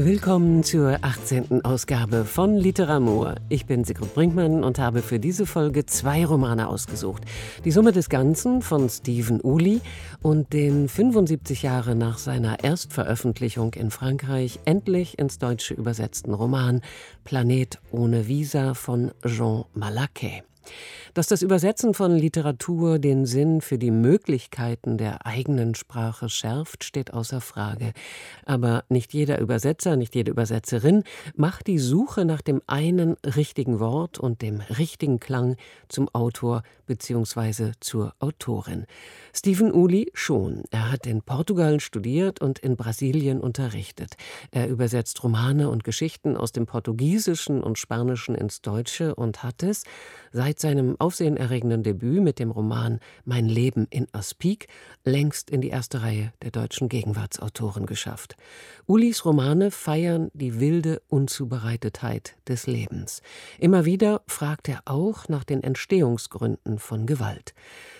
Willkommen zur 18. Ausgabe von Literamur. Ich bin Sigrid Brinkmann und habe für diese Folge zwei Romane ausgesucht. Die Summe des Ganzen von Stephen Uli und den 75 Jahre nach seiner Erstveröffentlichung in Frankreich endlich ins Deutsche übersetzten Roman Planet ohne Visa von Jean Malaquet. Dass das Übersetzen von Literatur den Sinn für die Möglichkeiten der eigenen Sprache schärft, steht außer Frage. Aber nicht jeder Übersetzer, nicht jede Übersetzerin macht die Suche nach dem einen richtigen Wort und dem richtigen Klang zum Autor bzw. zur Autorin. Stephen Uli schon. Er hat in Portugal studiert und in Brasilien unterrichtet. Er übersetzt Romane und Geschichten aus dem Portugiesischen und Spanischen ins Deutsche und hat es seit seinem aufsehenerregenden Debüt mit dem Roman Mein Leben in Aspik längst in die erste Reihe der deutschen Gegenwartsautoren geschafft. Ulis Romane feiern die wilde Unzubereitetheit des Lebens. Immer wieder fragt er auch nach den Entstehungsgründen von Gewalt.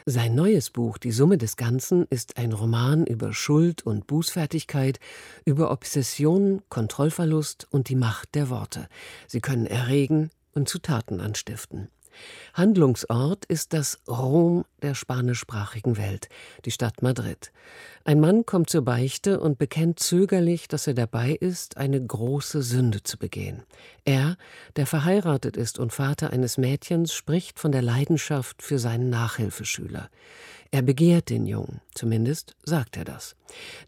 Sein neues Buch Die Summe des Ganzen ist ein Roman über Schuld und Bußfertigkeit, über Obsession, Kontrollverlust und die Macht der Worte. Sie können erregen und zu Taten anstiften. Handlungsort ist das Rom der spanischsprachigen Welt, die Stadt Madrid. Ein Mann kommt zur Beichte und bekennt zögerlich, dass er dabei ist, eine große Sünde zu begehen. Er, der verheiratet ist und Vater eines Mädchens, spricht von der Leidenschaft für seinen Nachhilfeschüler. Er begehrt den Jungen, zumindest sagt er das.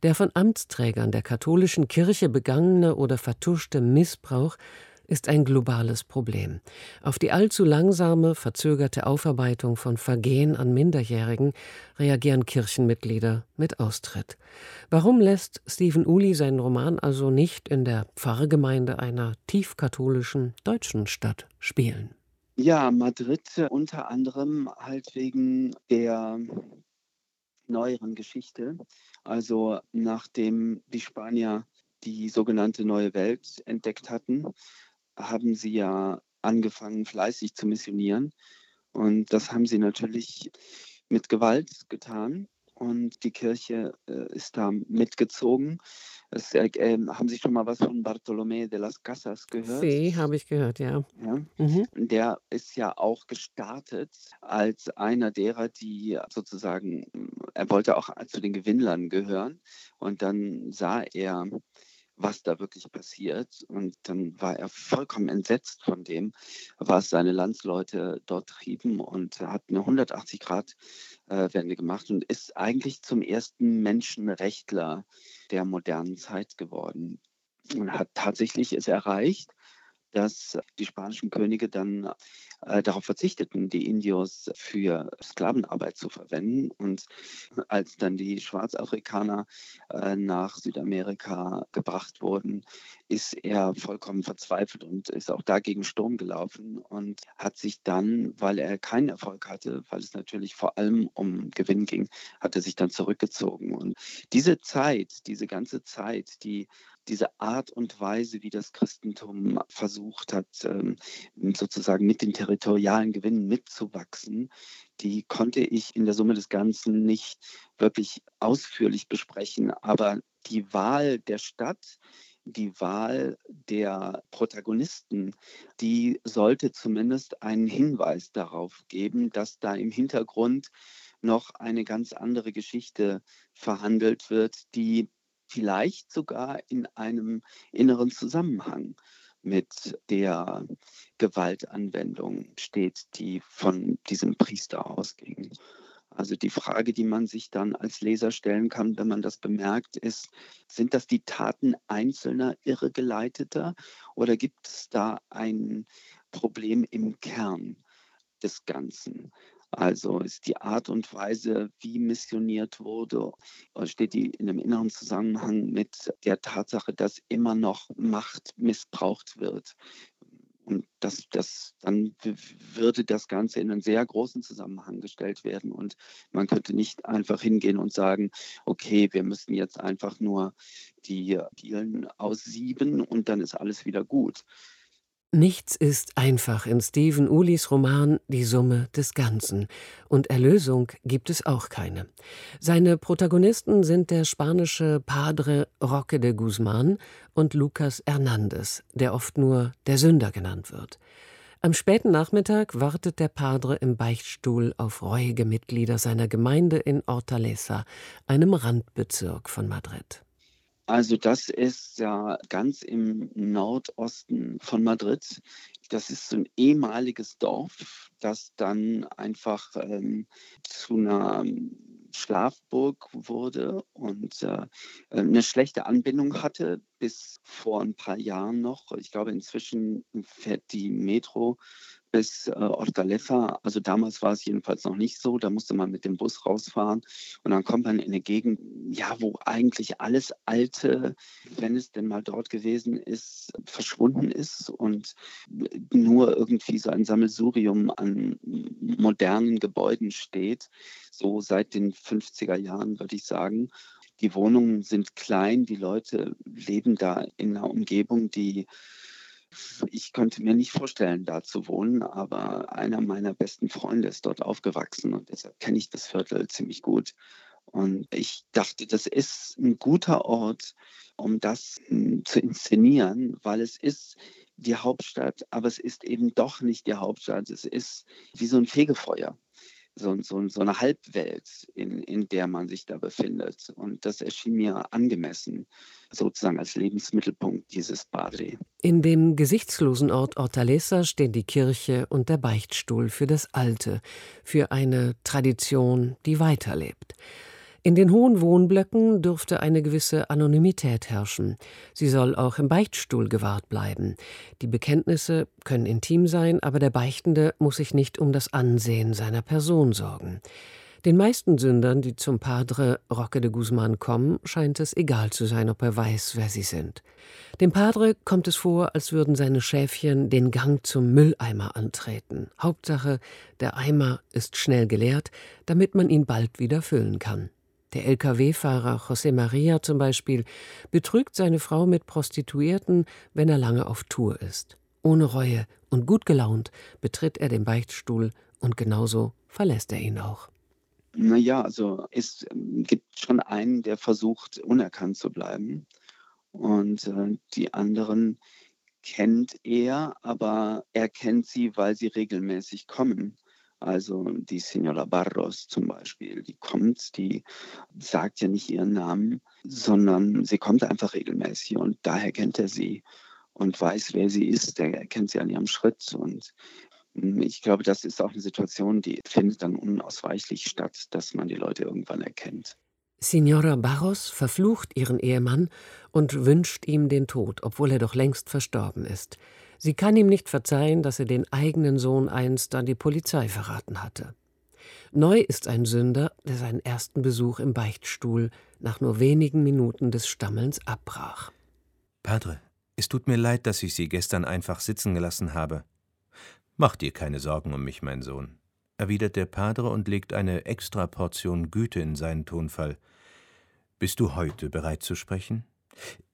Der von Amtsträgern der katholischen Kirche begangene oder vertuschte Missbrauch ist ein globales Problem. Auf die allzu langsame, verzögerte Aufarbeitung von Vergehen an Minderjährigen reagieren Kirchenmitglieder mit Austritt. Warum lässt Stephen Uli seinen Roman also nicht in der Pfarrgemeinde einer tiefkatholischen deutschen Stadt spielen? Ja, Madrid unter anderem halt wegen der neueren Geschichte. Also nachdem die Spanier die sogenannte neue Welt entdeckt hatten, haben sie ja angefangen, fleißig zu missionieren. Und das haben sie natürlich mit Gewalt getan. Und die Kirche äh, ist da mitgezogen. Es, äh, ähm, haben Sie schon mal was von Bartolomé de las Casas gehört? Sí, habe ich gehört, ja. ja? Mhm. Der ist ja auch gestartet als einer derer, die sozusagen, er wollte auch zu den Gewinnlern gehören. Und dann sah er was da wirklich passiert. Und dann war er vollkommen entsetzt von dem, was seine Landsleute dort trieben und hat eine 180-Grad-Wende gemacht und ist eigentlich zum ersten Menschenrechtler der modernen Zeit geworden. Und hat tatsächlich es erreicht, dass die spanischen Könige dann äh, darauf verzichteten, die Indios für Sklavenarbeit zu verwenden. Und als dann die Schwarzafrikaner äh, nach Südamerika gebracht wurden, ist er vollkommen verzweifelt und ist auch dagegen Sturm gelaufen und hat sich dann, weil er keinen Erfolg hatte, weil es natürlich vor allem um Gewinn ging, hat er sich dann zurückgezogen. Und diese Zeit, diese ganze Zeit, die diese Art und Weise, wie das Christentum versucht hat, ähm, sozusagen mit den territorialen Gewinnen mitzuwachsen, die konnte ich in der Summe des Ganzen nicht wirklich ausführlich besprechen. Aber die Wahl der Stadt, die Wahl der Protagonisten, die sollte zumindest einen Hinweis darauf geben, dass da im Hintergrund noch eine ganz andere Geschichte verhandelt wird, die vielleicht sogar in einem inneren Zusammenhang mit der Gewaltanwendung steht, die von diesem Priester ausging. Also die Frage, die man sich dann als Leser stellen kann, wenn man das bemerkt, ist, sind das die Taten einzelner Irregeleiteter oder gibt es da ein Problem im Kern des Ganzen? Also ist die Art und Weise, wie missioniert wurde, steht die in einem inneren Zusammenhang mit der Tatsache, dass immer noch Macht missbraucht wird. Und das, das, dann würde das Ganze in einen sehr großen Zusammenhang gestellt werden. Und man könnte nicht einfach hingehen und sagen, okay, wir müssen jetzt einfach nur die Dielen aussieben und dann ist alles wieder gut. Nichts ist einfach in Stephen Ulis Roman Die Summe des Ganzen. Und Erlösung gibt es auch keine. Seine Protagonisten sind der spanische Padre Roque de Guzman und Lucas Hernandez, der oft nur der Sünder genannt wird. Am späten Nachmittag wartet der Padre im Beichtstuhl auf reuige Mitglieder seiner Gemeinde in Hortaleza, einem Randbezirk von Madrid. Also das ist ja ganz im Nordosten von Madrid. Das ist so ein ehemaliges Dorf, das dann einfach ähm, zu einer Schlafburg wurde und äh, eine schlechte Anbindung hatte bis vor ein paar Jahren noch. Ich glaube, inzwischen fährt die Metro bis äh, Hortaleza. Also damals war es jedenfalls noch nicht so. Da musste man mit dem Bus rausfahren und dann kommt man in eine Gegend, ja, wo eigentlich alles Alte, wenn es denn mal dort gewesen ist, verschwunden ist und nur irgendwie so ein Sammelsurium an modernen Gebäuden steht. So seit den 50er Jahren, würde ich sagen. Die Wohnungen sind klein, die Leute leben da in einer Umgebung, die ich könnte mir nicht vorstellen, da zu wohnen, aber einer meiner besten Freunde ist dort aufgewachsen und deshalb kenne ich das Viertel ziemlich gut. Und ich dachte, das ist ein guter Ort, um das hm, zu inszenieren, weil es ist die Hauptstadt, aber es ist eben doch nicht die Hauptstadt. Es ist wie so ein Fegefeuer so, so, so eine Halbwelt, in, in der man sich da befindet. Und das erschien mir angemessen, sozusagen als Lebensmittelpunkt dieses Padre. In dem gesichtslosen Ort Hortaleza stehen die Kirche und der Beichtstuhl für das Alte, für eine Tradition, die weiterlebt. In den hohen Wohnblöcken dürfte eine gewisse Anonymität herrschen. Sie soll auch im Beichtstuhl gewahrt bleiben. Die Bekenntnisse können intim sein, aber der Beichtende muss sich nicht um das Ansehen seiner Person sorgen. Den meisten Sündern, die zum Padre Roque de Guzman kommen, scheint es egal zu sein, ob er weiß, wer sie sind. Dem Padre kommt es vor, als würden seine Schäfchen den Gang zum Mülleimer antreten. Hauptsache, der Eimer ist schnell geleert, damit man ihn bald wieder füllen kann. Der Lkw-Fahrer José Maria zum Beispiel betrügt seine Frau mit Prostituierten, wenn er lange auf Tour ist. Ohne Reue und gut gelaunt betritt er den Beichtstuhl und genauso verlässt er ihn auch. Naja, also es ähm, gibt schon einen, der versucht, unerkannt zu bleiben. Und äh, die anderen kennt er, aber er kennt sie, weil sie regelmäßig kommen. Also die Senora Barros zum Beispiel, die kommt, die sagt ja nicht ihren Namen, sondern sie kommt einfach regelmäßig und daher kennt er sie und weiß, wer sie ist. Der kennt sie an ihrem Schritt und hm, ich glaube, das ist auch eine Situation, die findet dann unausweichlich statt, dass man die Leute irgendwann erkennt. Signora Barros verflucht ihren Ehemann und wünscht ihm den Tod, obwohl er doch längst verstorben ist. Sie kann ihm nicht verzeihen, dass er den eigenen Sohn einst an die Polizei verraten hatte. Neu ist ein Sünder, der seinen ersten Besuch im Beichtstuhl nach nur wenigen Minuten des Stammelns abbrach. Padre, es tut mir leid, dass ich Sie gestern einfach sitzen gelassen habe. Mach dir keine Sorgen um mich, mein Sohn, erwidert der Padre und legt eine Extraportion Güte in seinen Tonfall. Bist du heute bereit zu sprechen?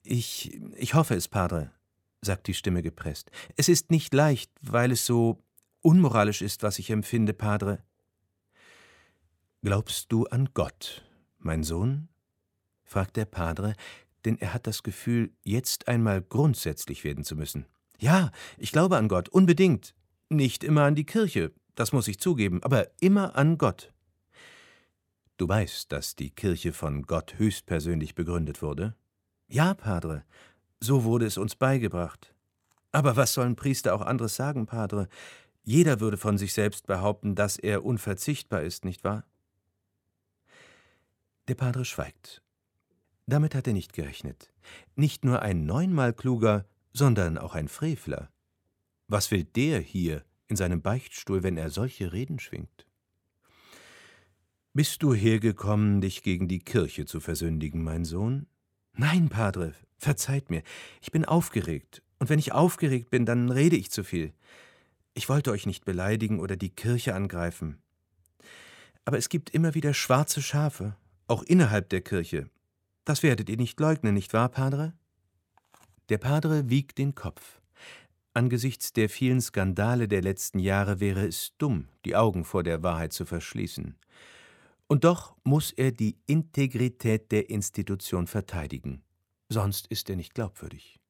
Ich. ich hoffe es, Padre, sagt die Stimme gepresst. Es ist nicht leicht, weil es so unmoralisch ist, was ich empfinde, Padre. Glaubst du an Gott, mein Sohn? fragt der Padre, denn er hat das Gefühl, jetzt einmal grundsätzlich werden zu müssen. Ja, ich glaube an Gott, unbedingt. Nicht immer an die Kirche, das muss ich zugeben, aber immer an Gott. Du weißt, dass die Kirche von Gott höchstpersönlich begründet wurde? Ja, Padre, so wurde es uns beigebracht. Aber was sollen Priester auch anderes sagen, Padre? Jeder würde von sich selbst behaupten, dass er unverzichtbar ist, nicht wahr? Der Padre schweigt. Damit hat er nicht gerechnet. Nicht nur ein neunmal kluger, sondern auch ein Frevler. Was will der hier in seinem Beichtstuhl, wenn er solche Reden schwingt? Bist du hergekommen, dich gegen die Kirche zu versündigen, mein Sohn? Nein, Padre, verzeiht mir. Ich bin aufgeregt. Und wenn ich aufgeregt bin, dann rede ich zu viel. Ich wollte euch nicht beleidigen oder die Kirche angreifen. Aber es gibt immer wieder schwarze Schafe, auch innerhalb der Kirche. Das werdet ihr nicht leugnen, nicht wahr, Padre? Der Padre wiegt den Kopf. Angesichts der vielen Skandale der letzten Jahre wäre es dumm, die Augen vor der Wahrheit zu verschließen. Und doch muss er die Integrität der Institution verteidigen, sonst ist er nicht glaubwürdig.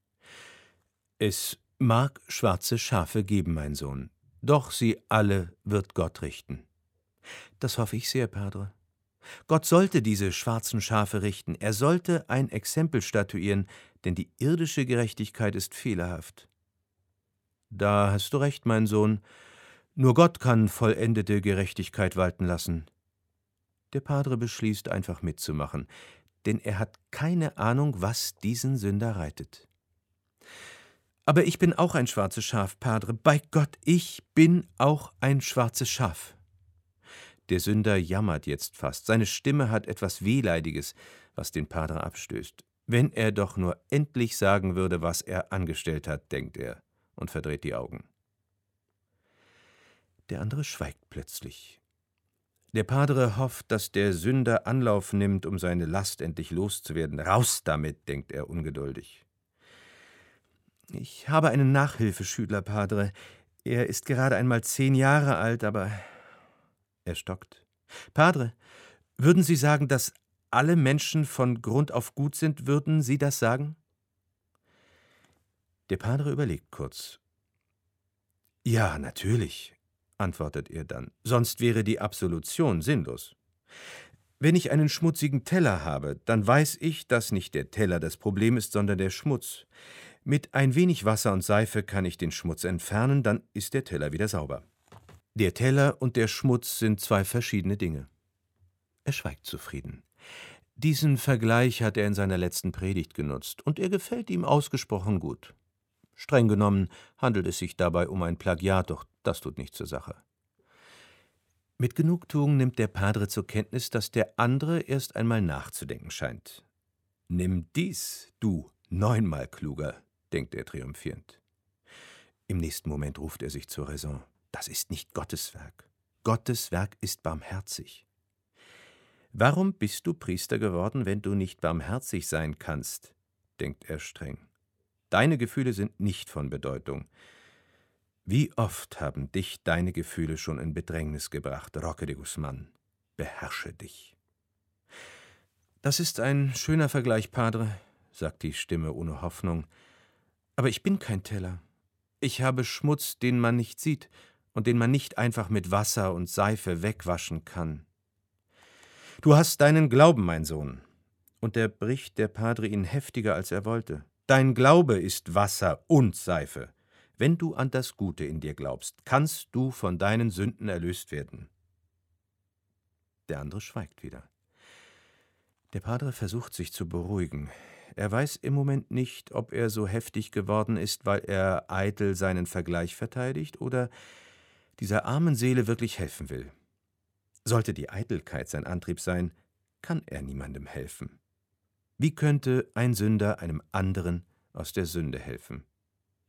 Es mag schwarze Schafe geben, mein Sohn, doch sie alle wird Gott richten. Das hoffe ich sehr, Padre. Gott sollte diese schwarzen Schafe richten, er sollte ein Exempel statuieren, denn die irdische Gerechtigkeit ist fehlerhaft. Da hast du recht, mein Sohn, nur Gott kann vollendete Gerechtigkeit walten lassen. Der Padre beschließt einfach mitzumachen, denn er hat keine Ahnung, was diesen Sünder reitet. Aber ich bin auch ein schwarzes Schaf, Padre. Bei Gott, ich bin auch ein schwarzes Schaf. Der Sünder jammert jetzt fast. Seine Stimme hat etwas Wehleidiges, was den Padre abstößt. Wenn er doch nur endlich sagen würde, was er angestellt hat, denkt er und verdreht die Augen. Der andere schweigt plötzlich. Der Padre hofft, dass der Sünder Anlauf nimmt, um seine Last endlich loszuwerden. Raus damit, denkt er ungeduldig. Ich habe einen Nachhilfeschüler, Padre. Er ist gerade einmal zehn Jahre alt, aber er stockt. Padre, würden Sie sagen, dass alle Menschen von Grund auf gut sind, würden Sie das sagen? Der Padre überlegt kurz. Ja, natürlich, antwortet er dann, sonst wäre die Absolution sinnlos. Wenn ich einen schmutzigen Teller habe, dann weiß ich, dass nicht der Teller das Problem ist, sondern der Schmutz. Mit ein wenig Wasser und Seife kann ich den Schmutz entfernen, dann ist der Teller wieder sauber. Der Teller und der Schmutz sind zwei verschiedene Dinge. Er schweigt zufrieden. Diesen Vergleich hat er in seiner letzten Predigt genutzt, und er gefällt ihm ausgesprochen gut. Streng genommen handelt es sich dabei um ein Plagiat, doch das tut nichts zur Sache. Mit Genugtuung nimmt der Padre zur Kenntnis, dass der andere erst einmal nachzudenken scheint. Nimm dies, du neunmal kluger, denkt er triumphierend. Im nächsten Moment ruft er sich zur Raison. Das ist nicht Gottes Werk. Gottes Werk ist barmherzig. Warum bist du Priester geworden, wenn du nicht barmherzig sein kannst? denkt er streng. Deine Gefühle sind nicht von Bedeutung. Wie oft haben dich deine Gefühle schon in Bedrängnis gebracht, Roque de Guzman? Beherrsche dich. Das ist ein schöner Vergleich, Padre, sagt die Stimme ohne Hoffnung. Aber ich bin kein Teller. Ich habe Schmutz, den man nicht sieht, und den man nicht einfach mit Wasser und Seife wegwaschen kann. Du hast deinen Glauben, mein Sohn. Und er bricht der Padre ihn heftiger, als er wollte. Dein Glaube ist Wasser und Seife. Wenn du an das Gute in dir glaubst, kannst du von deinen Sünden erlöst werden. Der andere schweigt wieder. Der Padre versucht sich zu beruhigen. Er weiß im Moment nicht, ob er so heftig geworden ist, weil er eitel seinen Vergleich verteidigt oder dieser armen Seele wirklich helfen will. Sollte die Eitelkeit sein Antrieb sein, kann er niemandem helfen. Wie könnte ein Sünder einem anderen aus der Sünde helfen?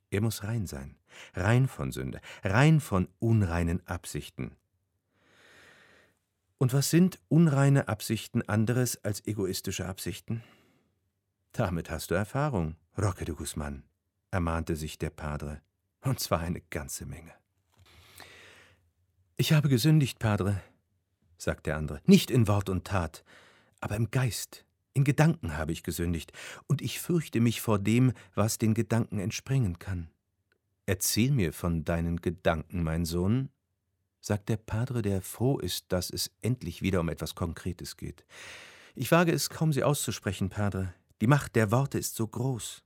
Er muss rein sein, rein von Sünde, rein von unreinen Absichten. Und was sind unreine Absichten anderes als egoistische Absichten? Damit hast du Erfahrung, Roque de Guzman, ermahnte sich der Padre, und zwar eine ganze Menge. Ich habe gesündigt, Padre, sagte der andere, nicht in Wort und Tat, aber im Geist, in Gedanken habe ich gesündigt, und ich fürchte mich vor dem, was den Gedanken entspringen kann. Erzähl mir von deinen Gedanken, mein Sohn, sagt der Padre, der froh ist, dass es endlich wieder um etwas Konkretes geht. Ich wage es kaum, sie auszusprechen, Padre. Die Macht der Worte ist so groß.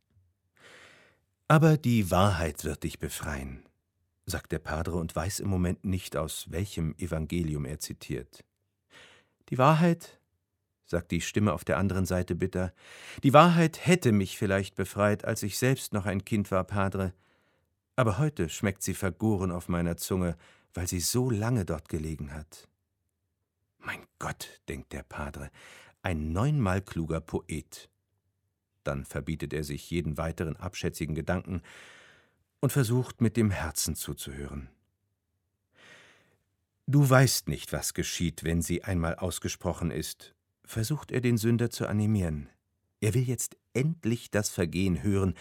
Aber die Wahrheit wird dich befreien, sagt der Padre und weiß im Moment nicht, aus welchem Evangelium er zitiert. Die Wahrheit, sagt die Stimme auf der anderen Seite bitter, die Wahrheit hätte mich vielleicht befreit, als ich selbst noch ein Kind war, Padre, aber heute schmeckt sie vergoren auf meiner Zunge, weil sie so lange dort gelegen hat. Mein Gott, denkt der Padre, ein neunmal kluger Poet. Dann verbietet er sich jeden weiteren abschätzigen Gedanken und versucht mit dem Herzen zuzuhören. Du weißt nicht, was geschieht, wenn sie einmal ausgesprochen ist, versucht er den Sünder zu animieren. Er will jetzt endlich das Vergehen hören,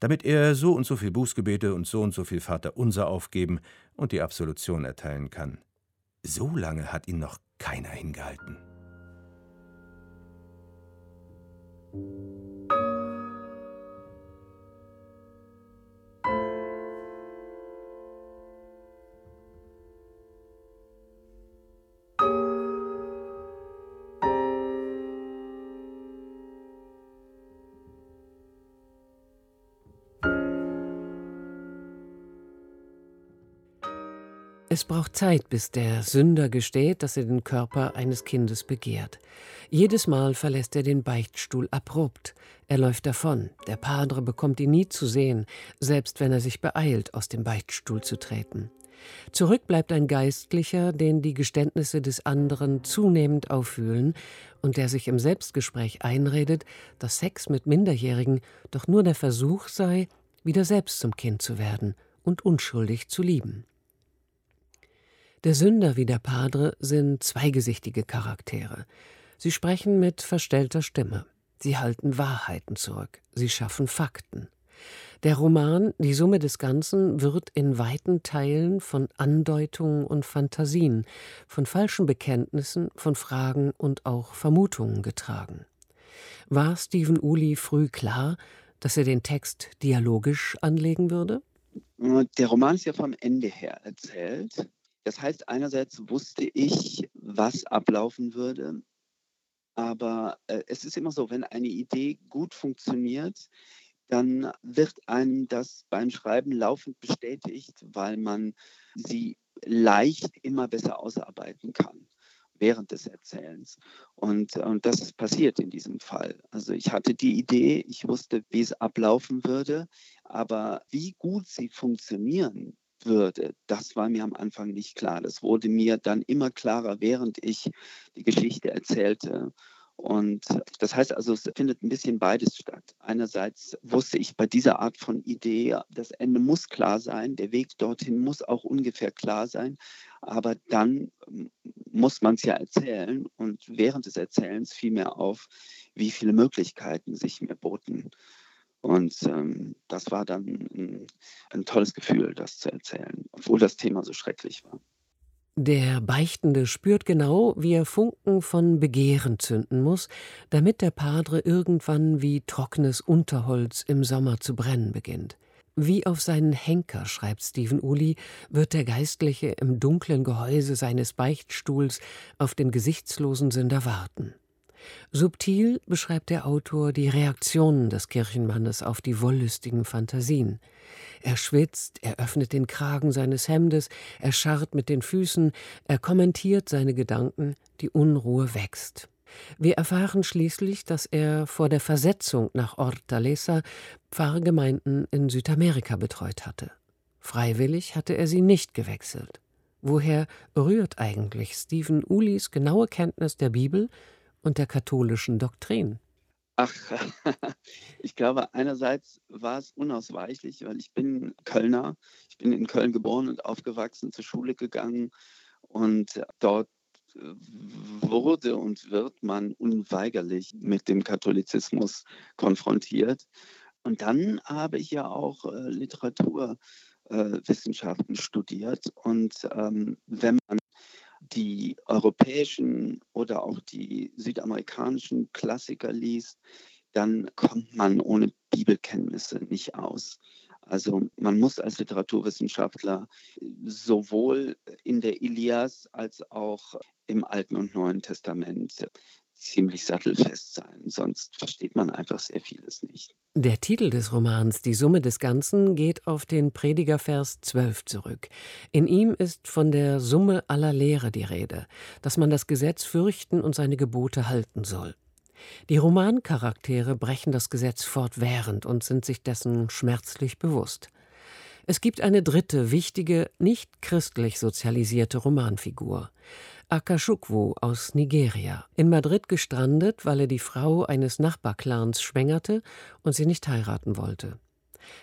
damit er so und so viel Bußgebete und so und so viel Vaterunser aufgeben und die Absolution erteilen kann. So lange hat ihn noch keiner hingehalten. Es braucht Zeit, bis der Sünder gesteht, dass er den Körper eines Kindes begehrt. Jedes Mal verlässt er den Beichtstuhl abrupt. Er läuft davon. Der Padre bekommt ihn nie zu sehen, selbst wenn er sich beeilt, aus dem Beichtstuhl zu treten. Zurück bleibt ein Geistlicher, den die Geständnisse des anderen zunehmend auffühlen und der sich im Selbstgespräch einredet, dass Sex mit Minderjährigen doch nur der Versuch sei, wieder selbst zum Kind zu werden und unschuldig zu lieben. Der Sünder wie der Padre sind zweigesichtige Charaktere. Sie sprechen mit verstellter Stimme. Sie halten Wahrheiten zurück. Sie schaffen Fakten. Der Roman, die Summe des Ganzen, wird in weiten Teilen von Andeutungen und Fantasien, von falschen Bekenntnissen, von Fragen und auch Vermutungen getragen. War Stephen Uli früh klar, dass er den Text dialogisch anlegen würde? Der Roman ist ja vom Ende her erzählt. Das heißt, einerseits wusste ich, was ablaufen würde, aber äh, es ist immer so, wenn eine Idee gut funktioniert, dann wird einem das beim Schreiben laufend bestätigt, weil man sie leicht immer besser ausarbeiten kann während des Erzählens. Und, und das ist passiert in diesem Fall. Also ich hatte die Idee, ich wusste, wie es ablaufen würde, aber wie gut sie funktionieren, würde, das war mir am Anfang nicht klar. Das wurde mir dann immer klarer, während ich die Geschichte erzählte. Und das heißt also, es findet ein bisschen beides statt. Einerseits wusste ich bei dieser Art von Idee, das Ende muss klar sein, der Weg dorthin muss auch ungefähr klar sein, aber dann muss man es ja erzählen und während des Erzählens fiel mir auf, wie viele Möglichkeiten sich mir boten. Und ähm, das war dann ein, ein tolles Gefühl, das zu erzählen, obwohl das Thema so schrecklich war. Der Beichtende spürt genau, wie er Funken von Begehren zünden muss, damit der Padre irgendwann wie trockenes Unterholz im Sommer zu brennen beginnt. Wie auf seinen Henker, schreibt Stephen Uli, wird der Geistliche im dunklen Gehäuse seines Beichtstuhls auf den gesichtslosen Sünder warten. Subtil beschreibt der Autor die Reaktionen des Kirchenmannes auf die wollüstigen Fantasien. Er schwitzt, er öffnet den Kragen seines Hemdes, er scharrt mit den Füßen, er kommentiert seine Gedanken, die Unruhe wächst. Wir erfahren schließlich, dass er vor der Versetzung nach Hortaleza Pfarrgemeinden in Südamerika betreut hatte. Freiwillig hatte er sie nicht gewechselt. Woher rührt eigentlich Stephen Ulis genaue Kenntnis der Bibel und der katholischen Doktrin? Ach, ich glaube, einerseits war es unausweichlich, weil ich bin Kölner. Ich bin in Köln geboren und aufgewachsen, zur Schule gegangen und dort wurde und wird man unweigerlich mit dem Katholizismus konfrontiert. Und dann habe ich ja auch äh, Literaturwissenschaften studiert. Und ähm, wenn man die europäischen oder auch die südamerikanischen Klassiker liest, dann kommt man ohne Bibelkenntnisse nicht aus. Also man muss als Literaturwissenschaftler sowohl in der Ilias als auch im Alten und Neuen Testament ziemlich sattelfest sein, sonst versteht man einfach sehr vieles nicht. Der Titel des Romans Die Summe des Ganzen geht auf den Predigervers 12 zurück. In ihm ist von der Summe aller Lehre die Rede, dass man das Gesetz fürchten und seine Gebote halten soll. Die Romancharaktere brechen das Gesetz fortwährend und sind sich dessen schmerzlich bewusst. Es gibt eine dritte, wichtige, nicht christlich sozialisierte Romanfigur. Akashukwu aus Nigeria, in Madrid gestrandet, weil er die Frau eines Nachbarclans schwängerte und sie nicht heiraten wollte.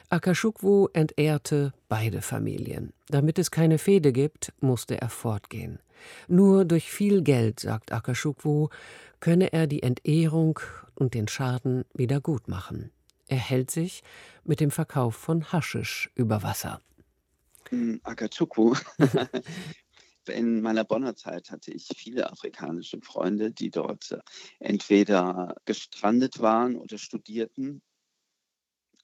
Akashukwu entehrte beide Familien. Damit es keine Fehde gibt, musste er fortgehen. Nur durch viel Geld, sagt Akashukwu, könne er die Entehrung und den Schaden wieder gut machen. Er hält sich mit dem Verkauf von Haschisch über Wasser. Akatsuku. In meiner Bonner Zeit hatte ich viele afrikanische Freunde, die dort äh, entweder gestrandet waren oder studierten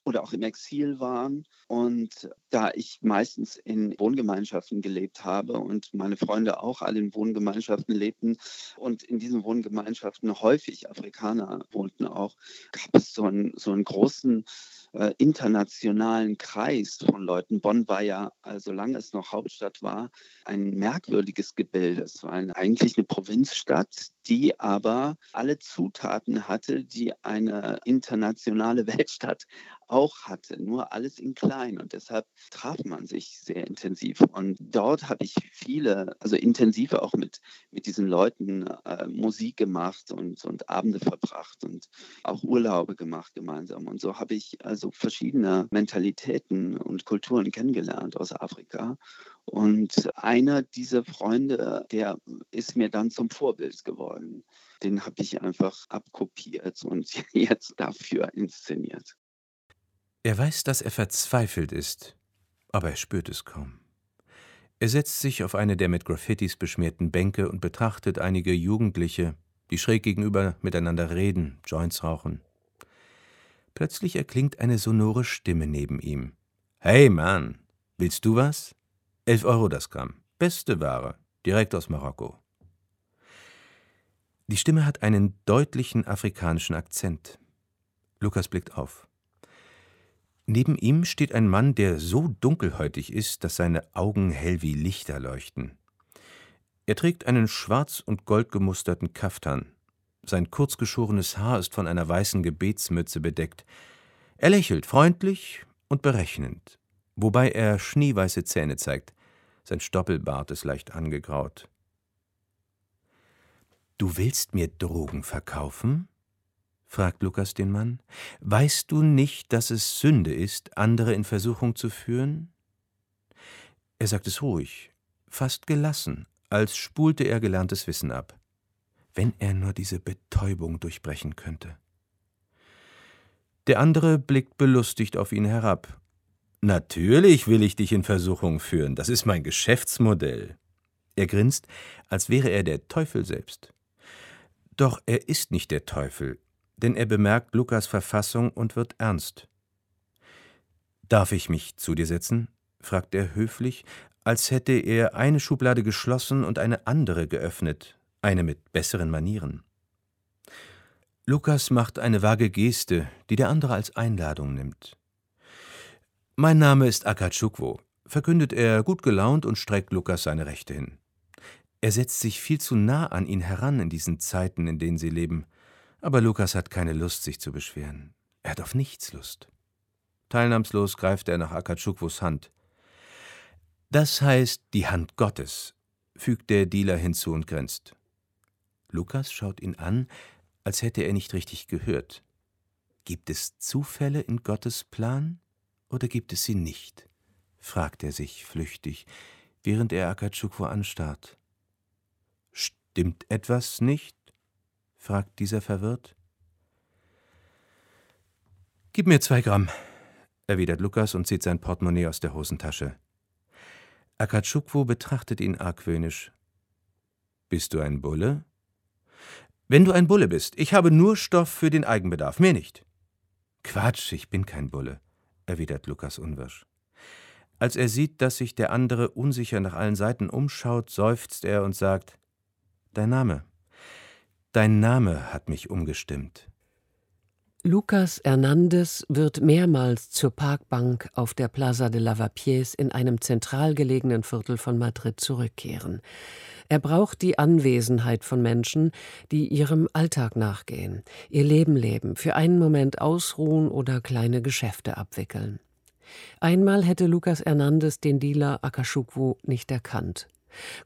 oder auch im Exil waren. Und da ich meistens in Wohngemeinschaften gelebt habe und meine Freunde auch alle in Wohngemeinschaften lebten und in diesen Wohngemeinschaften häufig Afrikaner wohnten auch, gab es so einen, so einen großen äh, internationalen Kreis von Leuten. Bonn war ja, also solange es noch Hauptstadt war, ein merkwürdiges Gebilde. Es war ein, eigentlich eine Provinzstadt, die aber alle Zutaten hatte, die eine internationale Weltstadt auch hatte, nur alles in klein. Und deshalb traf man sich sehr intensiv. Und dort habe ich viele, also intensiver auch mit, mit diesen Leuten äh, Musik gemacht und, und Abende verbracht und auch Urlaube gemacht gemeinsam. Und so habe ich also verschiedene Mentalitäten und Kulturen kennengelernt aus Afrika. Und einer dieser Freunde, der ist mir dann zum Vorbild geworden. Den habe ich einfach abkopiert und jetzt dafür inszeniert. Er weiß, dass er verzweifelt ist, aber er spürt es kaum. Er setzt sich auf eine der mit Graffitis beschmierten Bänke und betrachtet einige Jugendliche, die schräg gegenüber miteinander reden, Joints rauchen. Plötzlich erklingt eine sonore Stimme neben ihm. Hey Mann, willst du was? Elf Euro das Gramm. Beste Ware, direkt aus Marokko. Die Stimme hat einen deutlichen afrikanischen Akzent. Lukas blickt auf. Neben ihm steht ein Mann, der so dunkelhäutig ist, dass seine Augen hell wie Lichter leuchten. Er trägt einen schwarz und gold gemusterten Kaftan. Sein kurzgeschorenes Haar ist von einer weißen Gebetsmütze bedeckt. Er lächelt freundlich und berechnend, wobei er schneeweiße Zähne zeigt. Sein Stoppelbart ist leicht angegraut. Du willst mir Drogen verkaufen? fragt Lukas den Mann, weißt du nicht, dass es Sünde ist, andere in Versuchung zu führen? Er sagt es ruhig, fast gelassen, als spulte er gelerntes Wissen ab. Wenn er nur diese Betäubung durchbrechen könnte. Der andere blickt belustigt auf ihn herab. Natürlich will ich dich in Versuchung führen, das ist mein Geschäftsmodell. Er grinst, als wäre er der Teufel selbst. Doch er ist nicht der Teufel, denn er bemerkt Lukas Verfassung und wird ernst. Darf ich mich zu dir setzen? fragt er höflich, als hätte er eine Schublade geschlossen und eine andere geöffnet, eine mit besseren Manieren. Lukas macht eine vage Geste, die der andere als Einladung nimmt. Mein Name ist Akatschukwo, verkündet er gut gelaunt und streckt Lukas seine Rechte hin. Er setzt sich viel zu nah an ihn heran in diesen Zeiten, in denen sie leben. Aber Lukas hat keine Lust, sich zu beschweren. Er hat auf nichts Lust. Teilnahmslos greift er nach Akatschukwos Hand. Das heißt die Hand Gottes, fügt der Dealer hinzu und grinst. Lukas schaut ihn an, als hätte er nicht richtig gehört. Gibt es Zufälle in Gottes Plan oder gibt es sie nicht? fragt er sich flüchtig, während er Akatschukwo anstarrt. Stimmt etwas nicht? fragt dieser verwirrt. Gib mir zwei Gramm, erwidert Lukas und zieht sein Portemonnaie aus der Hosentasche. Akatschukwu betrachtet ihn argwöhnisch. Bist du ein Bulle? Wenn du ein Bulle bist, ich habe nur Stoff für den Eigenbedarf, mehr nicht. Quatsch, ich bin kein Bulle, erwidert Lukas unwirsch. Als er sieht, dass sich der andere unsicher nach allen Seiten umschaut, seufzt er und sagt: Dein Name? Dein Name hat mich umgestimmt. Lucas Hernandez wird mehrmals zur Parkbank auf der Plaza de Lavapiés in einem zentral gelegenen Viertel von Madrid zurückkehren. Er braucht die Anwesenheit von Menschen, die ihrem Alltag nachgehen, ihr Leben leben, für einen Moment ausruhen oder kleine Geschäfte abwickeln. Einmal hätte Lucas Hernandez den Dealer Akashukwu nicht erkannt.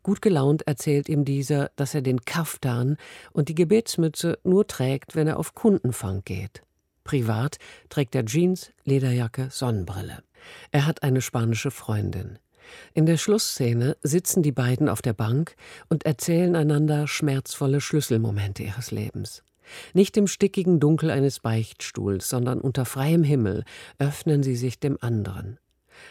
Gut gelaunt erzählt ihm dieser, dass er den Kaftan und die Gebetsmütze nur trägt, wenn er auf Kundenfang geht. Privat trägt er Jeans, Lederjacke, Sonnenbrille. Er hat eine spanische Freundin. In der Schlussszene sitzen die beiden auf der Bank und erzählen einander schmerzvolle Schlüsselmomente ihres Lebens. Nicht im stickigen Dunkel eines Beichtstuhls, sondern unter freiem Himmel öffnen sie sich dem anderen.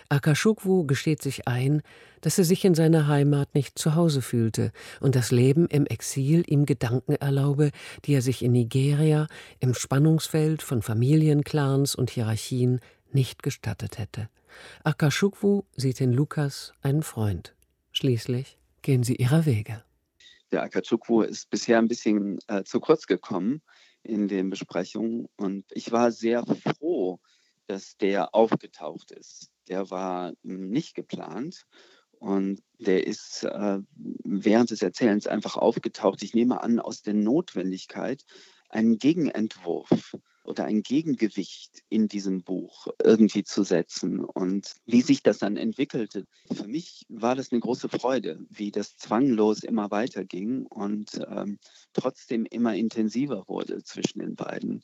Akashukwu gesteht sich ein, dass er sich in seiner Heimat nicht zu Hause fühlte und das Leben im Exil ihm Gedanken erlaube, die er sich in Nigeria, im Spannungsfeld von Familienclans und Hierarchien nicht gestattet hätte. Akashukwu sieht in Lukas einen Freund. Schließlich gehen sie ihrer Wege. Der Akashukwu ist bisher ein bisschen äh, zu kurz gekommen in den Besprechungen und ich war sehr froh, dass der aufgetaucht ist. Der war nicht geplant und der ist äh, während des Erzählens einfach aufgetaucht. Ich nehme an, aus der Notwendigkeit, einen Gegenentwurf oder ein Gegengewicht in diesem Buch irgendwie zu setzen. Und wie sich das dann entwickelte, für mich war das eine große Freude, wie das zwanglos immer weiterging und ähm, trotzdem immer intensiver wurde zwischen den beiden.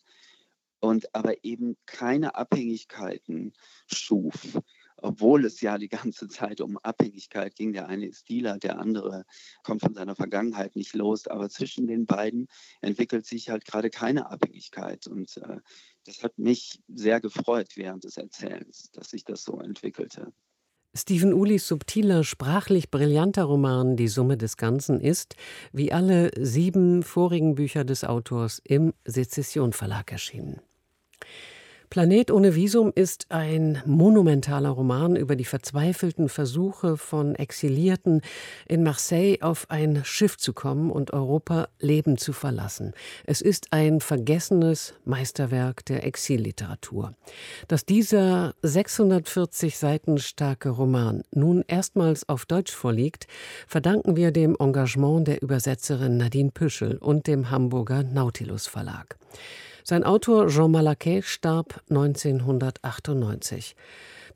Und aber eben keine Abhängigkeiten schuf obwohl es ja die ganze Zeit um Abhängigkeit ging. Der eine ist Dealer, der andere kommt von seiner Vergangenheit nicht los. Aber zwischen den beiden entwickelt sich halt gerade keine Abhängigkeit. Und äh, das hat mich sehr gefreut während des Erzählens, dass sich das so entwickelte. Stephen Ulis subtiler, sprachlich brillanter Roman Die Summe des Ganzen ist, wie alle sieben vorigen Bücher des Autors, im Sezession Verlag erschienen. Planet ohne Visum ist ein monumentaler Roman über die verzweifelten Versuche von Exilierten in Marseille auf ein Schiff zu kommen und Europa lebend zu verlassen. Es ist ein vergessenes Meisterwerk der Exilliteratur. Dass dieser 640 Seiten starke Roman nun erstmals auf Deutsch vorliegt, verdanken wir dem Engagement der Übersetzerin Nadine Püschel und dem Hamburger Nautilus Verlag. Sein Autor Jean Malaquet starb 1998.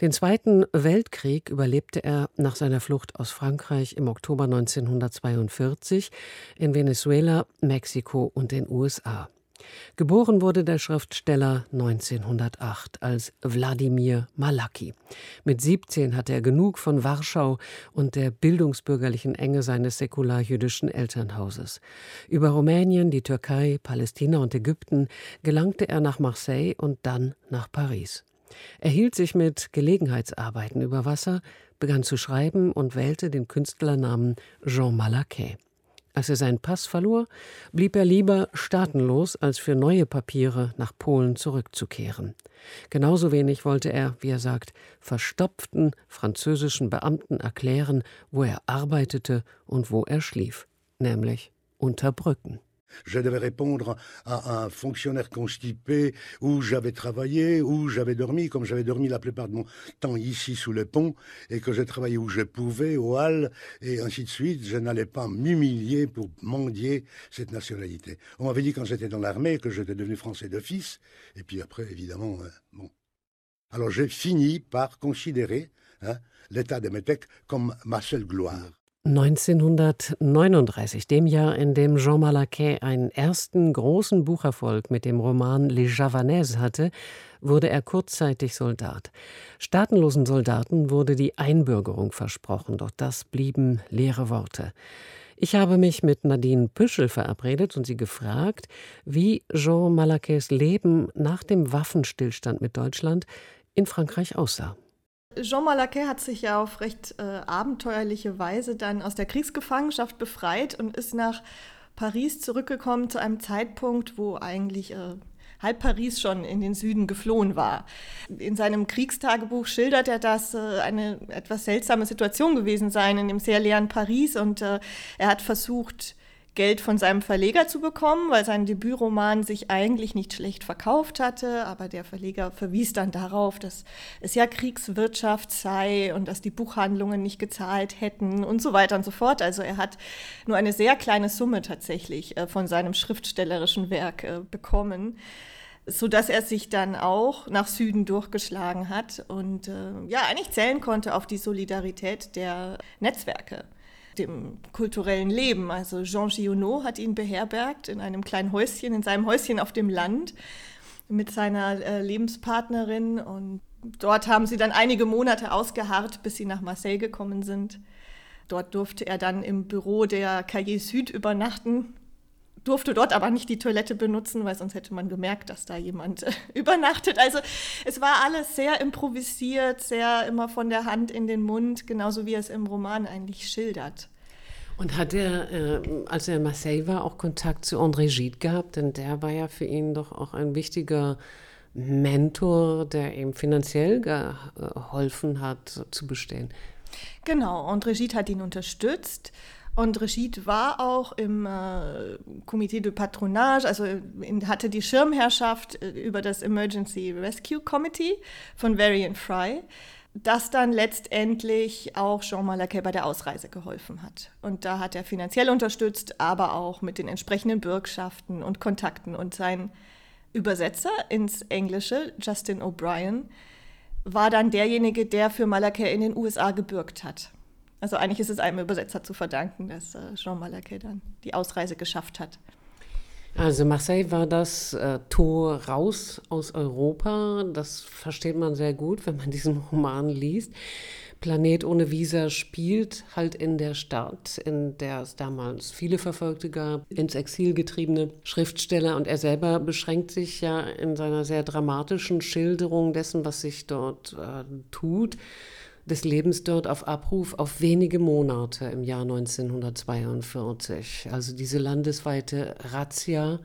Den Zweiten Weltkrieg überlebte er nach seiner Flucht aus Frankreich im Oktober 1942 in Venezuela, Mexiko und den USA. Geboren wurde der Schriftsteller 1908 als Wladimir Malaki. Mit 17 hatte er genug von Warschau und der bildungsbürgerlichen Enge seines säkular-jüdischen Elternhauses. Über Rumänien, die Türkei, Palästina und Ägypten gelangte er nach Marseille und dann nach Paris. Er hielt sich mit Gelegenheitsarbeiten über Wasser, begann zu schreiben und wählte den Künstlernamen Jean Malaquet. Als er seinen Pass verlor, blieb er lieber staatenlos, als für neue Papiere nach Polen zurückzukehren. Genauso wenig wollte er, wie er sagt, verstopften französischen Beamten erklären, wo er arbeitete und wo er schlief, nämlich unter Brücken. Je devais répondre à un fonctionnaire constipé où j'avais travaillé, où j'avais dormi, comme j'avais dormi la plupart de mon temps ici sous le pont, et que j'ai travaillé où je pouvais, au Halles, et ainsi de suite. Je n'allais pas m'humilier pour mendier cette nationalité. On m'avait dit quand j'étais dans l'armée que j'étais devenu français d'office, et puis après, évidemment, euh, bon. Alors j'ai fini par considérer hein, l'état de Métèque comme ma seule gloire. 1939, dem Jahr, in dem Jean Malaquet einen ersten großen Bucherfolg mit dem Roman Les Javanaises hatte, wurde er kurzzeitig Soldat. Staatenlosen Soldaten wurde die Einbürgerung versprochen, doch das blieben leere Worte. Ich habe mich mit Nadine Püschel verabredet und sie gefragt, wie Jean Malaquets Leben nach dem Waffenstillstand mit Deutschland in Frankreich aussah. Jean Malaquet hat sich ja auf recht äh, abenteuerliche Weise dann aus der Kriegsgefangenschaft befreit und ist nach Paris zurückgekommen zu einem Zeitpunkt, wo eigentlich äh, halb Paris schon in den Süden geflohen war. In seinem Kriegstagebuch schildert er, dass äh, eine etwas seltsame Situation gewesen sei in dem sehr leeren Paris und äh, er hat versucht, Geld von seinem Verleger zu bekommen, weil sein Debütroman sich eigentlich nicht schlecht verkauft hatte. Aber der Verleger verwies dann darauf, dass es ja Kriegswirtschaft sei und dass die Buchhandlungen nicht gezahlt hätten und so weiter und so fort. Also er hat nur eine sehr kleine Summe tatsächlich äh, von seinem schriftstellerischen Werk äh, bekommen so dass er sich dann auch nach Süden durchgeschlagen hat und äh, ja eigentlich zählen konnte auf die Solidarität der Netzwerke dem kulturellen Leben. Also Jean Giono hat ihn beherbergt in einem kleinen Häuschen, in seinem Häuschen auf dem Land mit seiner äh, Lebenspartnerin und dort haben sie dann einige Monate ausgeharrt, bis sie nach Marseille gekommen sind. Dort durfte er dann im Büro der Cahiers Süd übernachten, durfte dort aber nicht die Toilette benutzen, weil sonst hätte man gemerkt, dass da jemand äh, übernachtet. Also es war alles sehr improvisiert, sehr immer von der Hand in den Mund, genauso wie er es im Roman eigentlich schildert. Und hat er, äh, als er in Marseille war, auch Kontakt zu André Gide gehabt? Denn der war ja für ihn doch auch ein wichtiger Mentor, der ihm finanziell geholfen hat, zu bestehen. Genau, André Gide hat ihn unterstützt. Und Regid war auch im äh, Comité de Patronage, also in, hatte die Schirmherrschaft äh, über das Emergency Rescue Committee von Varian Fry, das dann letztendlich auch Jean Malaquais bei der Ausreise geholfen hat. Und da hat er finanziell unterstützt, aber auch mit den entsprechenden Bürgschaften und Kontakten. Und sein Übersetzer ins Englische, Justin O'Brien, war dann derjenige, der für Malaquais in den USA gebürgt hat. Also eigentlich ist es einem Übersetzer zu verdanken, dass äh, Jean Malaquais dann die Ausreise geschafft hat. Also Marseille war das äh, Tor raus aus Europa. Das versteht man sehr gut, wenn man diesen Roman liest. Planet ohne Visa spielt halt in der Stadt, in der es damals viele Verfolgte gab, ins Exil getriebene Schriftsteller. Und er selber beschränkt sich ja in seiner sehr dramatischen Schilderung dessen, was sich dort äh, tut des Lebens dort auf Abruf auf wenige Monate im Jahr 1942. Also diese landesweite Razzia,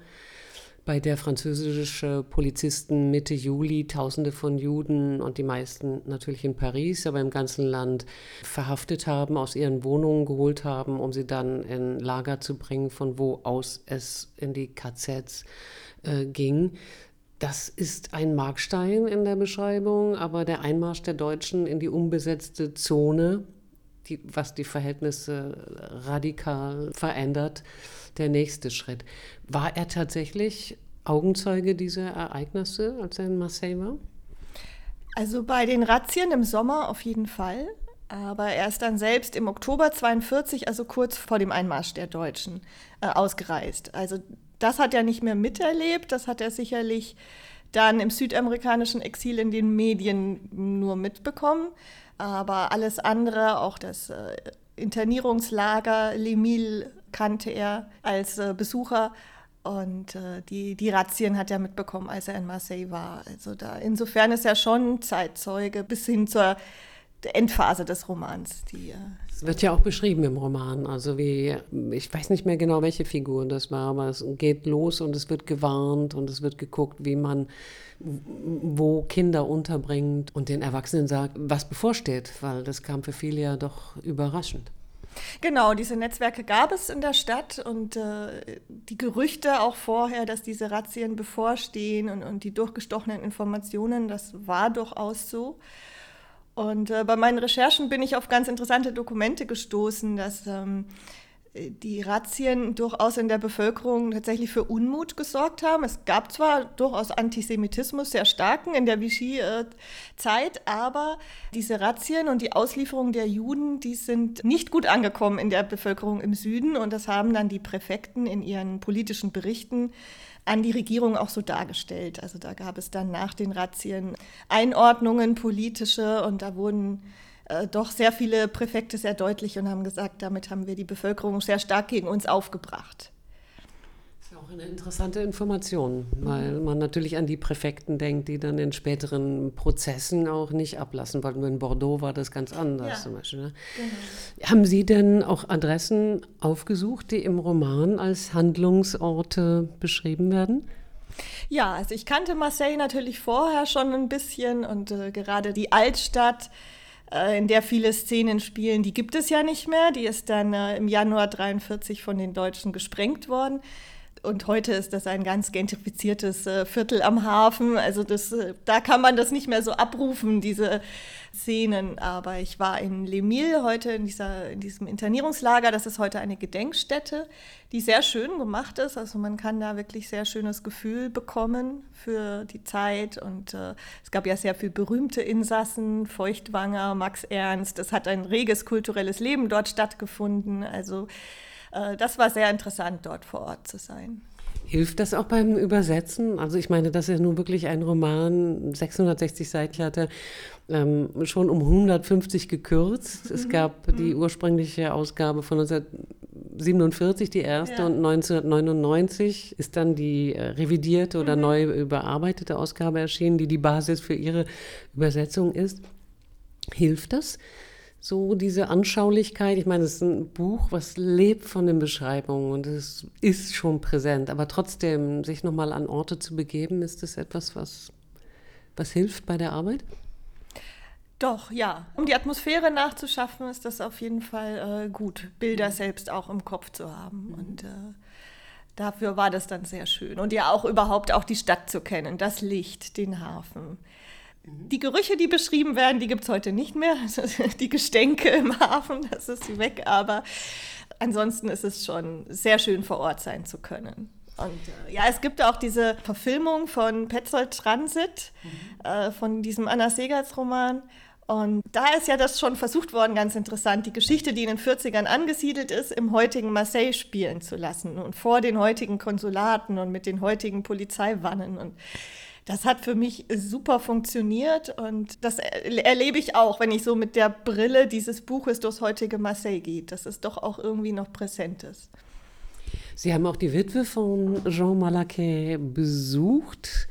bei der französische Polizisten Mitte Juli Tausende von Juden und die meisten natürlich in Paris, aber im ganzen Land verhaftet haben, aus ihren Wohnungen geholt haben, um sie dann in Lager zu bringen, von wo aus es in die KZs äh, ging. Das ist ein Markstein in der Beschreibung, aber der Einmarsch der Deutschen in die unbesetzte Zone, die, was die Verhältnisse radikal verändert, der nächste Schritt. War er tatsächlich Augenzeuge dieser Ereignisse, als er in Marseille war? Also bei den Razzien im Sommer auf jeden Fall. Aber er ist dann selbst im Oktober 42, also kurz vor dem Einmarsch der Deutschen, äh, ausgereist. Also das hat er nicht mehr miterlebt, das hat er sicherlich dann im südamerikanischen Exil in den Medien nur mitbekommen. Aber alles andere, auch das äh, Internierungslager Lemil kannte er als äh, Besucher und äh, die, die Razzien hat er mitbekommen, als er in Marseille war. Also da, insofern ist er schon Zeitzeuge bis hin zur Endphase des Romans. Die, äh, es wird ja auch beschrieben im Roman, also wie, ich weiß nicht mehr genau, welche Figur das war, aber es geht los und es wird gewarnt und es wird geguckt, wie man wo Kinder unterbringt und den Erwachsenen sagt, was bevorsteht, weil das kam für viele ja doch überraschend. Genau, diese Netzwerke gab es in der Stadt und äh, die Gerüchte auch vorher, dass diese Razzien bevorstehen und, und die durchgestochenen Informationen, das war durchaus so. Und äh, bei meinen Recherchen bin ich auf ganz interessante Dokumente gestoßen, dass ähm, die Razzien durchaus in der Bevölkerung tatsächlich für Unmut gesorgt haben. Es gab zwar durchaus Antisemitismus, sehr starken in der Vichy-Zeit, aber diese Razzien und die Auslieferung der Juden, die sind nicht gut angekommen in der Bevölkerung im Süden und das haben dann die Präfekten in ihren politischen Berichten an die Regierung auch so dargestellt. Also da gab es dann nach den Razzien Einordnungen politische und da wurden äh, doch sehr viele Präfekte sehr deutlich und haben gesagt, damit haben wir die Bevölkerung sehr stark gegen uns aufgebracht. Das ist ja auch eine interessante Information, weil man natürlich an die Präfekten denkt, die dann in späteren Prozessen auch nicht ablassen wollten. In Bordeaux war das ganz anders ja. zum Beispiel. Ne? Genau. Haben Sie denn auch Adressen aufgesucht, die im Roman als Handlungsorte beschrieben werden? Ja, also ich kannte Marseille natürlich vorher schon ein bisschen und äh, gerade die Altstadt in der viele Szenen spielen, die gibt es ja nicht mehr. Die ist dann äh, im Januar 43 von den Deutschen gesprengt worden. Und heute ist das ein ganz gentrifiziertes äh, Viertel am Hafen. Also das, äh, da kann man das nicht mehr so abrufen, diese Szenen. Aber ich war in Lemil heute in, dieser, in diesem Internierungslager. Das ist heute eine Gedenkstätte, die sehr schön gemacht ist. Also man kann da wirklich sehr schönes Gefühl bekommen für die Zeit. Und äh, es gab ja sehr viele berühmte Insassen, Feuchtwanger, Max Ernst. Es hat ein reges kulturelles Leben dort stattgefunden. Also das war sehr interessant, dort vor Ort zu sein. Hilft das auch beim Übersetzen? Also ich meine, dass er nun wirklich ein Roman 660 Seiten hatte, ähm, schon um 150 gekürzt. Es mhm. gab die mhm. ursprüngliche Ausgabe von 47 die erste ja. und 1999 ist dann die äh, revidierte oder mhm. neu überarbeitete Ausgabe erschienen, die die Basis für ihre Übersetzung ist. Hilft das? So diese Anschaulichkeit, ich meine, es ist ein Buch, was lebt von den Beschreibungen und es ist schon präsent, aber trotzdem sich nochmal an Orte zu begeben, ist das etwas, was, was hilft bei der Arbeit? Doch, ja. Um die Atmosphäre nachzuschaffen, ist das auf jeden Fall äh, gut, Bilder selbst auch im Kopf zu haben. Mhm. Und äh, dafür war das dann sehr schön. Und ja auch überhaupt auch die Stadt zu kennen, das Licht, den Hafen. Mhm. Die Gerüche, die beschrieben werden, die gibt es heute nicht mehr. Also die Gestänke im Hafen, das ist weg. Aber ansonsten ist es schon sehr schön vor Ort sein zu können. Und äh, ja, es gibt auch diese Verfilmung von Petzold Transit, mhm. äh, von diesem Anna Segerts Roman. Und da ist ja das schon versucht worden, ganz interessant, die Geschichte, die in den 40ern angesiedelt ist, im heutigen Marseille spielen zu lassen und vor den heutigen Konsulaten und mit den heutigen Polizeiwannen. Und das hat für mich super funktioniert und das erlebe ich auch, wenn ich so mit der Brille dieses Buches durchs heutige Marseille geht, dass es doch auch irgendwie noch präsent ist. Sie haben auch die Witwe von Jean Malaquais besucht.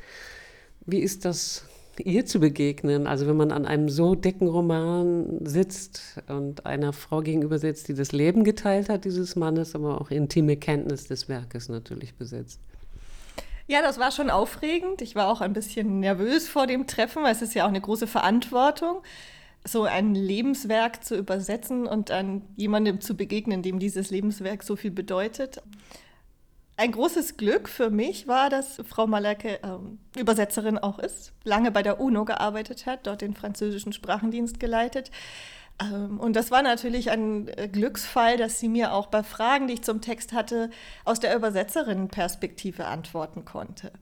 Wie ist das ihr zu begegnen. Also wenn man an einem so dicken Roman sitzt und einer Frau gegenüber sitzt, die das Leben geteilt hat dieses Mannes, aber auch intime Kenntnis des Werkes natürlich besitzt. Ja, das war schon aufregend. Ich war auch ein bisschen nervös vor dem Treffen, weil es ist ja auch eine große Verantwortung, so ein Lebenswerk zu übersetzen und an jemandem zu begegnen, dem dieses Lebenswerk so viel bedeutet. Ein großes Glück für mich war, dass Frau Malerke ähm, Übersetzerin auch ist, lange bei der UNO gearbeitet hat, dort den französischen Sprachendienst geleitet. Ähm, und das war natürlich ein äh, Glücksfall, dass sie mir auch bei Fragen, die ich zum Text hatte, aus der Übersetzerinnenperspektive antworten konnte.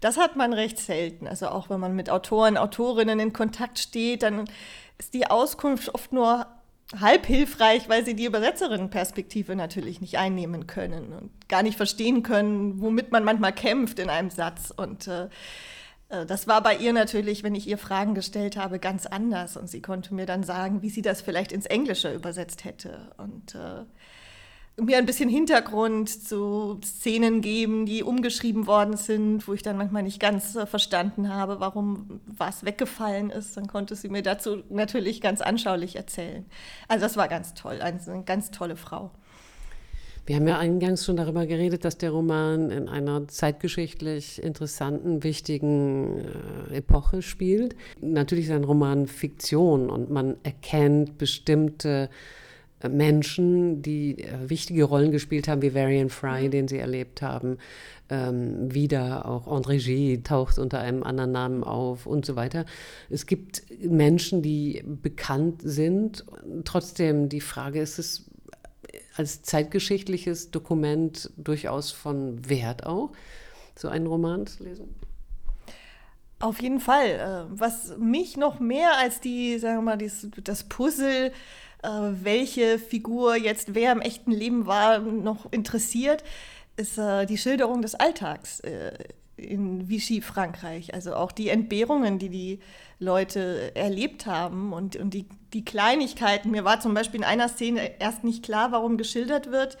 Das hat man recht selten. Also auch wenn man mit Autoren, Autorinnen in Kontakt steht, dann ist die Auskunft oft nur halb hilfreich, weil sie die Übersetzerinnenperspektive natürlich nicht einnehmen können und gar nicht verstehen können, womit man manchmal kämpft in einem Satz. Und äh, das war bei ihr natürlich, wenn ich ihr Fragen gestellt habe, ganz anders. Und sie konnte mir dann sagen, wie sie das vielleicht ins Englische übersetzt hätte. Und äh, mir ein bisschen Hintergrund zu Szenen geben, die umgeschrieben worden sind, wo ich dann manchmal nicht ganz äh, verstanden habe, warum was weggefallen ist. Dann konnte sie mir dazu natürlich ganz anschaulich erzählen. Also das war ganz toll, eine, eine ganz tolle Frau. Wir haben ja eingangs schon darüber geredet, dass der Roman in einer zeitgeschichtlich interessanten, wichtigen äh, Epoche spielt. Natürlich ist ein Roman Fiktion und man erkennt bestimmte Menschen, die äh, wichtige Rollen gespielt haben, wie Varian Fry, den sie erlebt haben, ähm, wieder auch André G taucht unter einem anderen Namen auf und so weiter. Es gibt Menschen, die bekannt sind. Trotzdem die Frage, ist es als zeitgeschichtliches Dokument durchaus von Wert auch, so einen Roman zu lesen? Auf jeden Fall. Äh, was mich noch mehr als die, sagen wir mal, das Puzzle äh, welche Figur jetzt wer im echten Leben war, noch interessiert, ist äh, die Schilderung des Alltags in Vichy, Frankreich. Also auch die Entbehrungen, die die Leute erlebt haben und, und die, die Kleinigkeiten. Mir war zum Beispiel in einer Szene erst nicht klar, warum geschildert wird,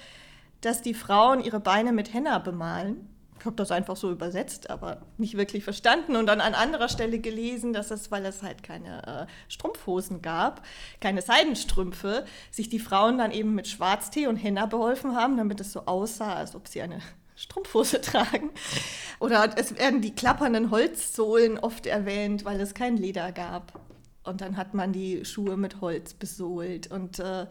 dass die Frauen ihre Beine mit Henna bemalen. Ich habe das einfach so übersetzt, aber nicht wirklich verstanden und dann an anderer Stelle gelesen, dass es, weil es halt keine äh, Strumpfhosen gab, keine Seidenstrümpfe, sich die Frauen dann eben mit Schwarztee und Henna beholfen haben, damit es so aussah, als ob sie eine Strumpfhose tragen. Oder es werden die klappernden Holzsohlen oft erwähnt, weil es kein Leder gab. Und dann hat man die Schuhe mit Holz besohlt und äh,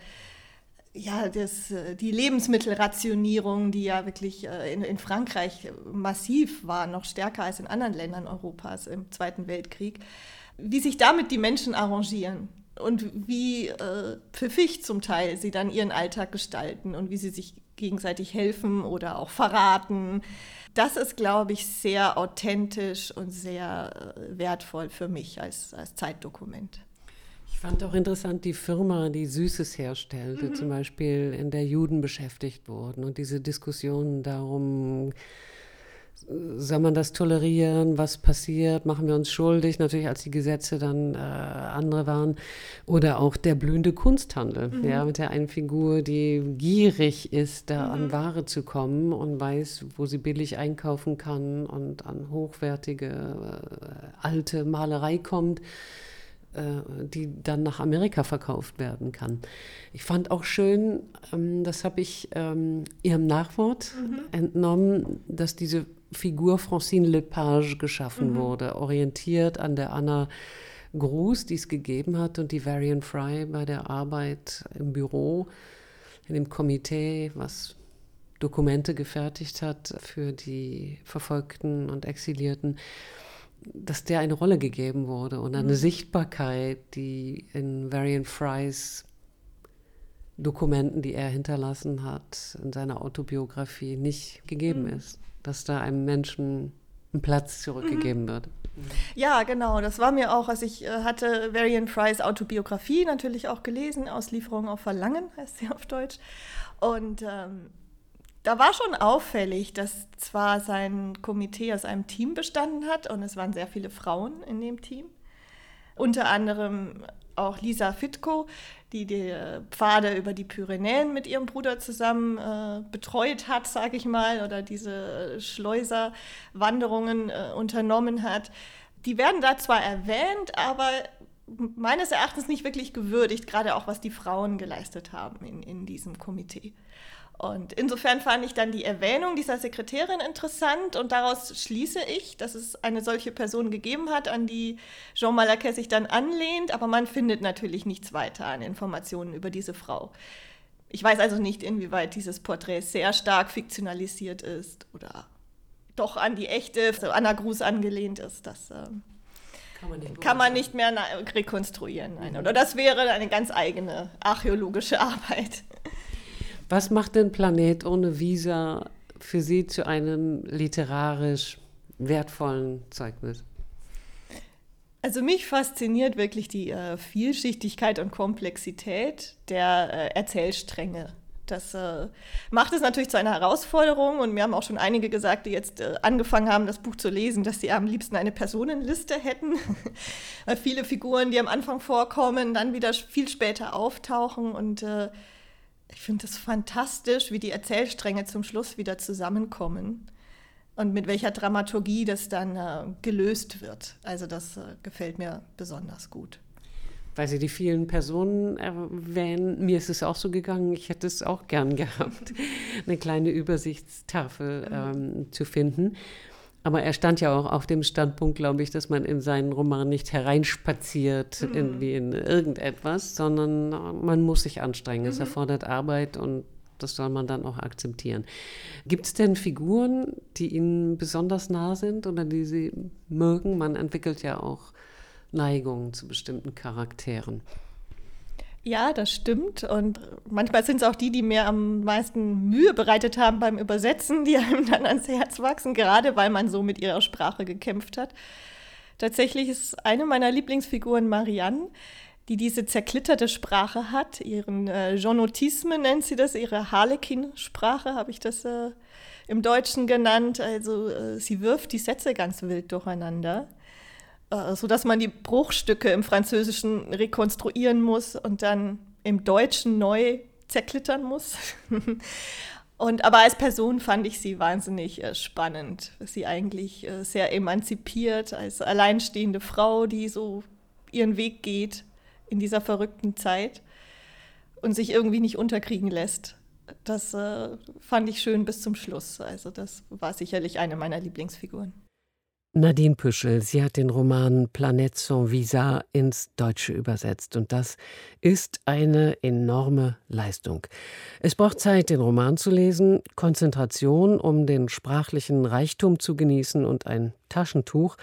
ja, das, äh, die Lebensmittelrationierung, die ja wirklich äh, in, in, Frankreich massiv war, noch stärker als in anderen Ländern Europas im Zweiten Weltkrieg, wie sich damit die Menschen arrangieren und wie äh, pfiffig zum Teil sie dann ihren Alltag gestalten und wie sie sich gegenseitig helfen oder auch verraten. Das ist, glaube ich, sehr authentisch und sehr äh, wertvoll für mich als, als Zeitdokument. Ich fand auch interessant, die Firma, die Süßes herstellte, mhm. zum Beispiel, in der Juden beschäftigt wurden und diese Diskussionen darum, soll man das tolerieren? Was passiert? Machen wir uns schuldig? Natürlich, als die Gesetze dann äh, andere waren. Oder auch der blühende Kunsthandel, mhm. ja, mit der einen Figur, die gierig ist, da mhm. an Ware zu kommen und weiß, wo sie billig einkaufen kann und an hochwertige äh, alte Malerei kommt äh, die dann nach Amerika verkauft werden kann. Ich fand auch schön, ähm, das habe ich ähm, ihrem Nachwort mhm. entnommen, dass diese Figur Francine Lepage geschaffen mhm. wurde, orientiert an der Anna Gruß, die es gegeben hat und die Varian Fry bei der Arbeit im Büro, in dem Komitee, was Dokumente gefertigt hat für die Verfolgten und Exilierten, dass der eine Rolle gegeben wurde und eine mhm. Sichtbarkeit, die in Varian Frys Dokumenten, die er hinterlassen hat, in seiner Autobiografie nicht gegeben mhm. ist dass da einem Menschen ein Platz zurückgegeben mhm. wird. Ja, genau. Das war mir auch, als ich äh, hatte Varian Frys Autobiografie natürlich auch gelesen, Auslieferung auf Verlangen heißt sie auf Deutsch. Und ähm, da war schon auffällig, dass zwar sein Komitee aus einem Team bestanden hat und es waren sehr viele Frauen in dem Team. Unter anderem auch Lisa Fitko, die die Pfade über die Pyrenäen mit ihrem Bruder zusammen äh, betreut hat, sage ich mal, oder diese Schleuserwanderungen äh, unternommen hat. Die werden da zwar erwähnt, aber meines Erachtens nicht wirklich gewürdigt, gerade auch was die Frauen geleistet haben in, in diesem Komitee. Und insofern fand ich dann die Erwähnung dieser Sekretärin interessant und daraus schließe ich, dass es eine solche Person gegeben hat, an die Jean Malaquais sich dann anlehnt, aber man findet natürlich nichts weiter an Informationen über diese Frau. Ich weiß also nicht, inwieweit dieses Porträt sehr stark fiktionalisiert ist oder doch an die echte Anna Gruß angelehnt ist. Das äh, kann, man kann man nicht mehr rekonstruieren. Nein. Oder das wäre eine ganz eigene archäologische Arbeit. Was macht denn Planet ohne Visa für Sie zu einem literarisch wertvollen Zeugnis? Also mich fasziniert wirklich die äh, Vielschichtigkeit und Komplexität der äh, Erzählstränge. Das äh, macht es natürlich zu einer Herausforderung und mir haben auch schon einige gesagt, die jetzt äh, angefangen haben, das Buch zu lesen, dass sie am liebsten eine Personenliste hätten. Weil viele Figuren, die am Anfang vorkommen, dann wieder viel später auftauchen und äh, ich finde es fantastisch, wie die Erzählstränge zum Schluss wieder zusammenkommen und mit welcher Dramaturgie das dann äh, gelöst wird. Also das äh, gefällt mir besonders gut. Weil Sie die vielen Personen erwähnen, mir ist es auch so gegangen, ich hätte es auch gern gehabt, eine kleine Übersichtstafel ähm, zu finden. Aber er stand ja auch auf dem Standpunkt, glaube ich, dass man in seinen Roman nicht hereinspaziert mhm. irgendwie in irgendetwas, sondern man muss sich anstrengen. Mhm. Es erfordert Arbeit und das soll man dann auch akzeptieren. Gibt es denn Figuren, die Ihnen besonders nah sind oder die Sie mögen? Man entwickelt ja auch Neigungen zu bestimmten Charakteren. Ja, das stimmt. Und manchmal sind es auch die, die mir am meisten Mühe bereitet haben beim Übersetzen, die einem dann ans Herz wachsen, gerade weil man so mit ihrer Sprache gekämpft hat. Tatsächlich ist eine meiner Lieblingsfiguren Marianne, die diese zerklitterte Sprache hat. Ihren äh, Jonotisme nennt sie das, ihre Harlekin-Sprache habe ich das äh, im Deutschen genannt. Also äh, sie wirft die Sätze ganz wild durcheinander. Äh, sodass man die Bruchstücke im Französischen rekonstruieren muss und dann im Deutschen neu zerklittern muss. und aber als Person fand ich sie wahnsinnig äh, spannend. Sie eigentlich äh, sehr emanzipiert als alleinstehende Frau, die so ihren Weg geht in dieser verrückten Zeit und sich irgendwie nicht unterkriegen lässt. Das äh, fand ich schön bis zum Schluss. Also das war sicherlich eine meiner Lieblingsfiguren. Nadine Püschel, sie hat den Roman Planète sans Visa ins Deutsche übersetzt und das ist eine enorme Leistung. Es braucht Zeit, den Roman zu lesen, Konzentration, um den sprachlichen Reichtum zu genießen und ein Taschentuch,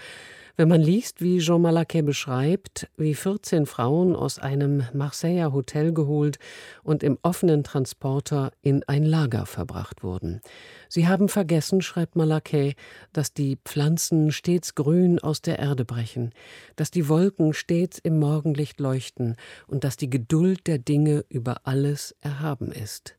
wenn man liest, wie Jean Malaquais beschreibt, wie 14 Frauen aus einem Marseiller Hotel geholt und im offenen Transporter in ein Lager verbracht wurden. Sie haben vergessen, schreibt Malaquais, dass die Pflanzen stets grün aus der Erde brechen, dass die Wolken stets im Morgenlicht leuchten und dass die Geduld der Dinge über alles erhaben ist.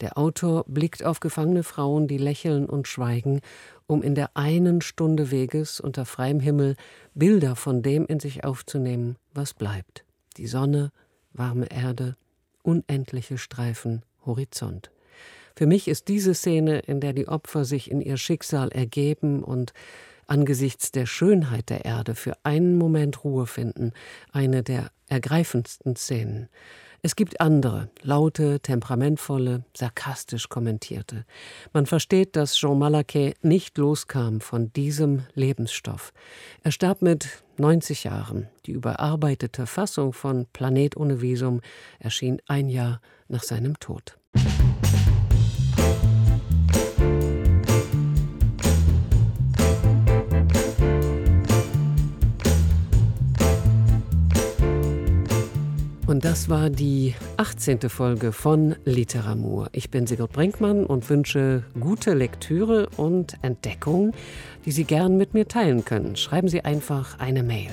Der Autor blickt auf gefangene Frauen, die lächeln und schweigen, um in der einen Stunde Weges unter freiem Himmel Bilder von dem in sich aufzunehmen, was bleibt. Die Sonne, warme Erde, unendliche Streifen, Horizont. Für mich ist diese Szene, in der die Opfer sich in ihr Schicksal ergeben und angesichts der Schönheit der Erde für einen Moment Ruhe finden, eine der ergreifendsten Szenen. Es gibt andere, laute, temperamentvolle, sarkastisch kommentierte. Man versteht, dass Jean Malaquet nicht loskam von diesem Lebensstoff. Er starb mit 90 Jahren. Die überarbeitete Fassung von Planet ohne Visum erschien ein Jahr nach seinem Tod. Und das war die 18. Folge von Literatur. Ich bin Sigurd Brinkmann und wünsche gute Lektüre und Entdeckung, die Sie gern mit mir teilen können. Schreiben Sie einfach eine Mail.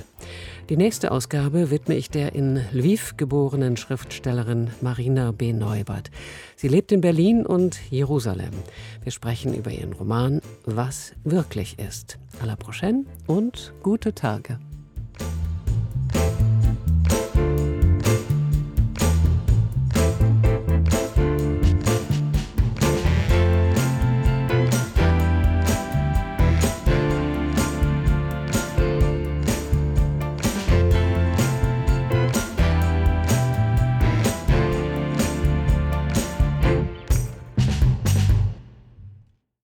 Die nächste Ausgabe widme ich der in Lviv geborenen Schriftstellerin Marina B. Neubert. Sie lebt in Berlin und Jerusalem. Wir sprechen über ihren Roman Was wirklich ist. À la prochaine und gute Tage.